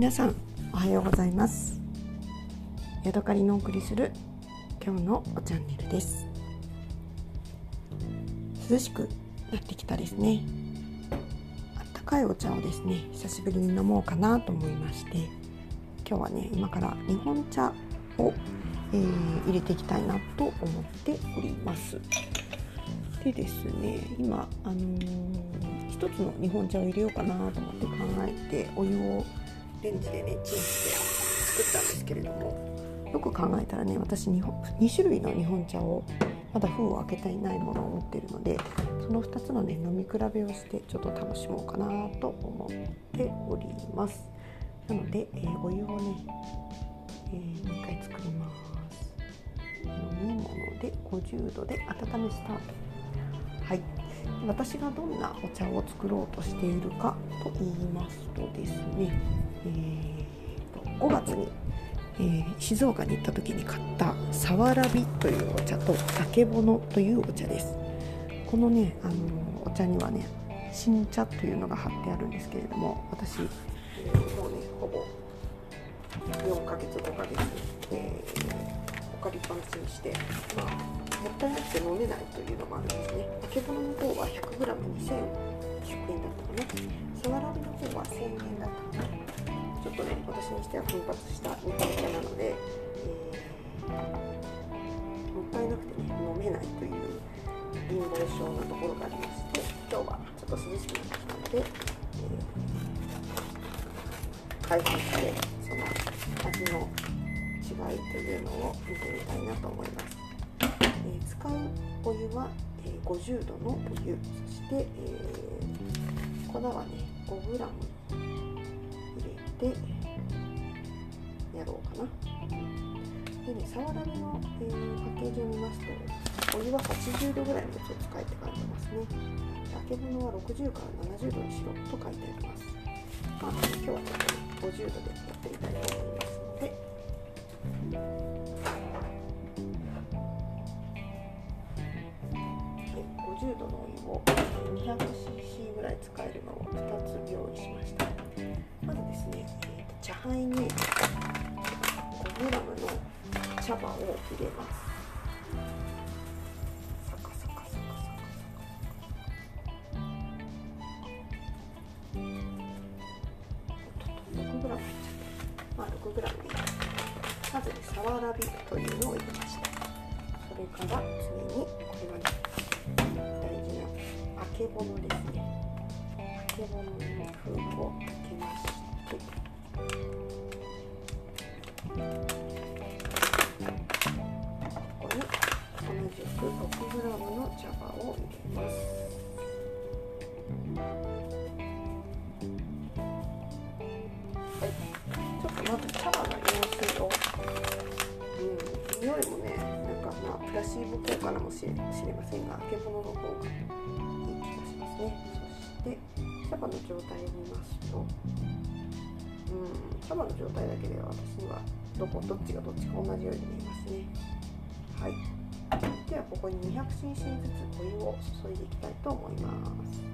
皆さんおはようございます。ヤドカリのお送りする今日のチャンネルです。涼しくなってきたですね。あったかいお茶をですね久しぶりに飲もうかなと思いまして今日はね今から日本茶を、えー、入れていきたいなと思っております。でですね今あのー、一つの日本茶を入れようかなと思って考えてお湯をレンジでねチンして作ったんですけれどもよく考えたらね私 2, 2種類の日本茶をまだ封を開けていないものを持っているのでその2つのね飲み比べをしてちょっと楽しもうかなと思っております。なので、えー、お湯をね、えー、2回作ります。飲み物で50度で温めスタート。はい。私がどんなお茶を作ろうとしているかと言いますとですね、えー、と5月に、えー、静岡に行った時に買ったさわらびというお茶とあけぼのというお茶です。このね、あのお茶にはね新茶というのが貼ってあるんですけれども私、えー、もうねほぼ4ヶ月5ヶ月、えー、お借りっぱなしにしてまあもったいなくて飲めないというのもあるんですね。あけぼのの方は300円だったかなさわらびの方は1000円だったかなちょっとね私にしては奮発した日本茶なので、えー、もったいなくてね飲めないという貧乏症なところがありまして今日はちょっと涼しくなってきたので、えー、開封してその味の違いというのを見てみたいなと思います。え使うお湯は、え50度のお湯。そして、えー、粉はね 5g 入れてやろうかな。でねさわらびの、えー、パッケージを見ますとお湯は80度ぐらいのやつを使えって書いてますね。あけぼのは60から70度にしろと書いてあります。まあ、今日はちょっと、ね、50度でやってみたいと思います。茶葉を入れます。サカサカサカサカサカ 6g 入っちゃったまあ 6g でいいまずねさわらびというのを入れました。それから次にこれはねけぼのですね。あけぼのの封を。プラシーボ効果かもしれませんがあけぼのの方がね。そして茶葉の状態を見ますとうん茶葉の状態だけでは私にはどこどっちがどっちか同じように見えますね。はい。ではここに 200cc ずつお湯を注いでいきたいと思います。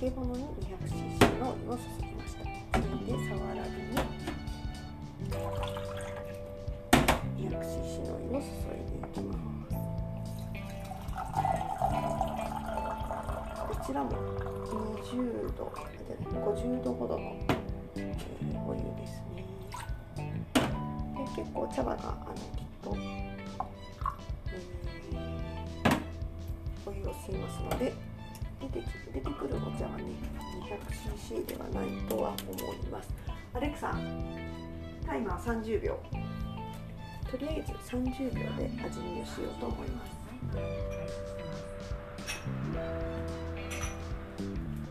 けぼのに 200cc のお湯を注ぎました。次いでさわらびに 200cc のお湯を注いでいきます。こちらも20度50度ほどの、えー、お湯ですね。で結構茶葉があのきっと、えー、お湯を吸いますので出て出てくるお茶はね 200cc ではないとは思います。アレクサタイマー30秒とりあえず30秒で味見をしようと思います。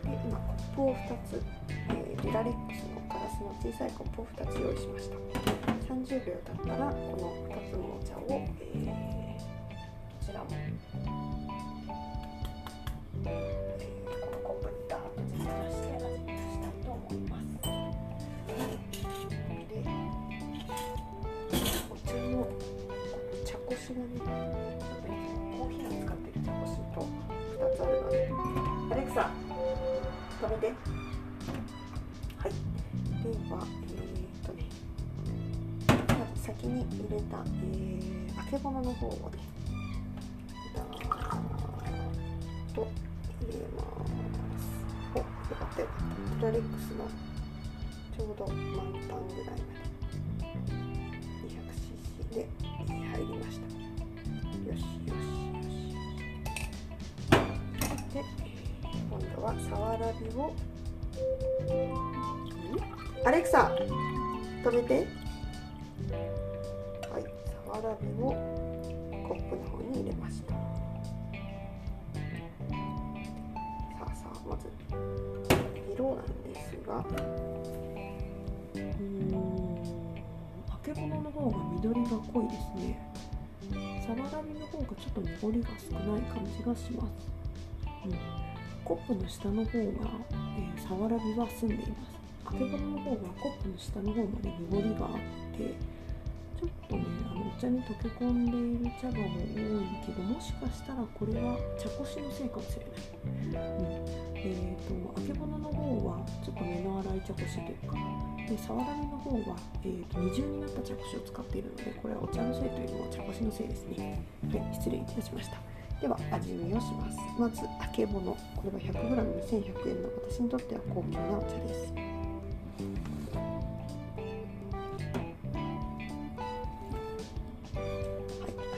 で今コップを2つ、えー、リラレックスのガラスの小さいコップを2つ用意しました。30秒経ったらこの2つのお茶を、えー、先に入れた、えー、あけぼのの方をねだーと入れます。およかったよかったプラレックスのちょうど満タンぐらいまで。200cc で入りました。よしよしよしで今度はさわらびを。アレクサ止めて。はいさわらびをコップの方に入れました。さあさあまず色なんですが。うんあけぼのの方が緑が濃いですね。さわらびの方がちょっと濁りが少ない感じがします、うん、コップの下の方が、えー、さわらびは澄んでいます。あけぼのの方がコップの下の方まで濁りがあってちょっとねあのお茶に溶け込んでいる茶葉も多いけどもしかしたらこれは茶こしのせいかもしれない、うん、えっ、ー、とあけぼのの方はちょっと目の粗い茶こしというかでさわらびの方は、えーと、二重になった茶こしを使っているのでこれはお茶のせいというよりも茶こしのせいですねはい失礼いたしましたでは味見をします。まずあけぼのこれは 100g2100 円の私にとっては高級なお茶です。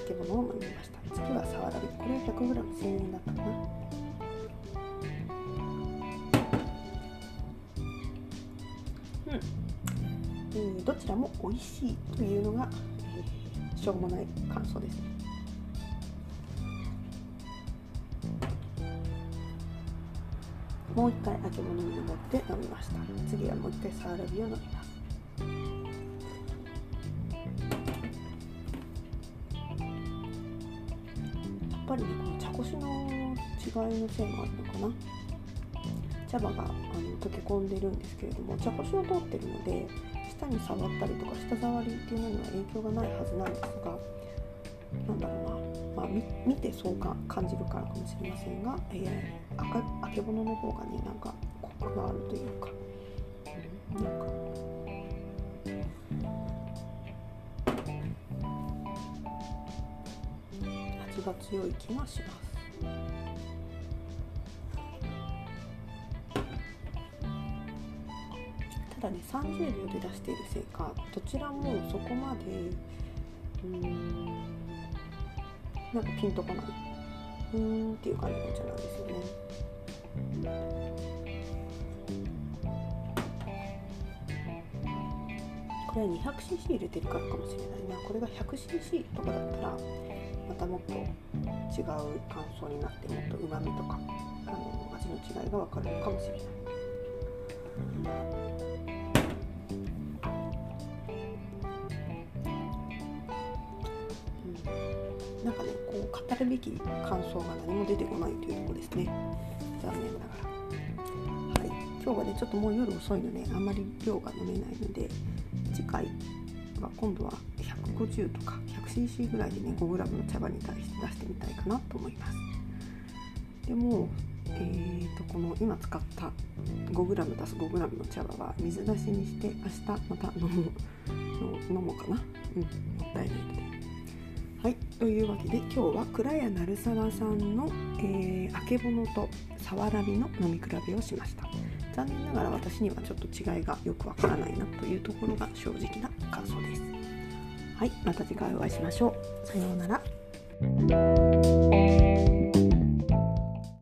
はいあけぼのを飲みました。次はさわらびこれは 100g1000 円だったかな。うん、えーどちらも美味しいというのが、えー、しょうもない感想です。ね。もう一回揚げ物に登って飲みました。次はもう一回サワラビを飲みます。ぱりねこの茶こしの違いのせいもあるのかな茶葉があの溶け込んでるんですけれども茶こしを通ってるので舌に触ったりとか舌触りっていうのには影響がないはずなんですがなんだろうな、まあ、見てそうか感じるからかもしれませんが、えー、赤あけぼのの方がねなんかコクがあるというか、うん、なんか。が強い気がします。ただね30秒で出しているせいかどちらもそこまでうんなんかピンとこないうーんっていう感じのお茶なんですよね。これ 200cc 入れてるからかもしれないなこれが 100cc とかだったらまたもっと違う感想になってもっとうまみとかあの味の違いが分かるのかもしれない。なんかねこう語るべき感想が何も出てこないというとこですね。残念ながら。はい。今日はねちょっともう夜遅いのであんまり量が飲めないので次回は今度は150とか 100cc ぐらいでね 5g の茶葉に対して出してみたいかなと思います。でもえーと、この今使った 5g 足す 5g の茶葉は水出しにして明日また飲む 飲もうかな。うんもったいないので。はいというわけで今日は倉谷鳴沢さんの、えー、あけぼのとさわらびの飲み比べをしました。残念ながら私にはちょっと違いがよくわからないなというところが正直な感想です。はいまた次回お会いしましょう。さようなら。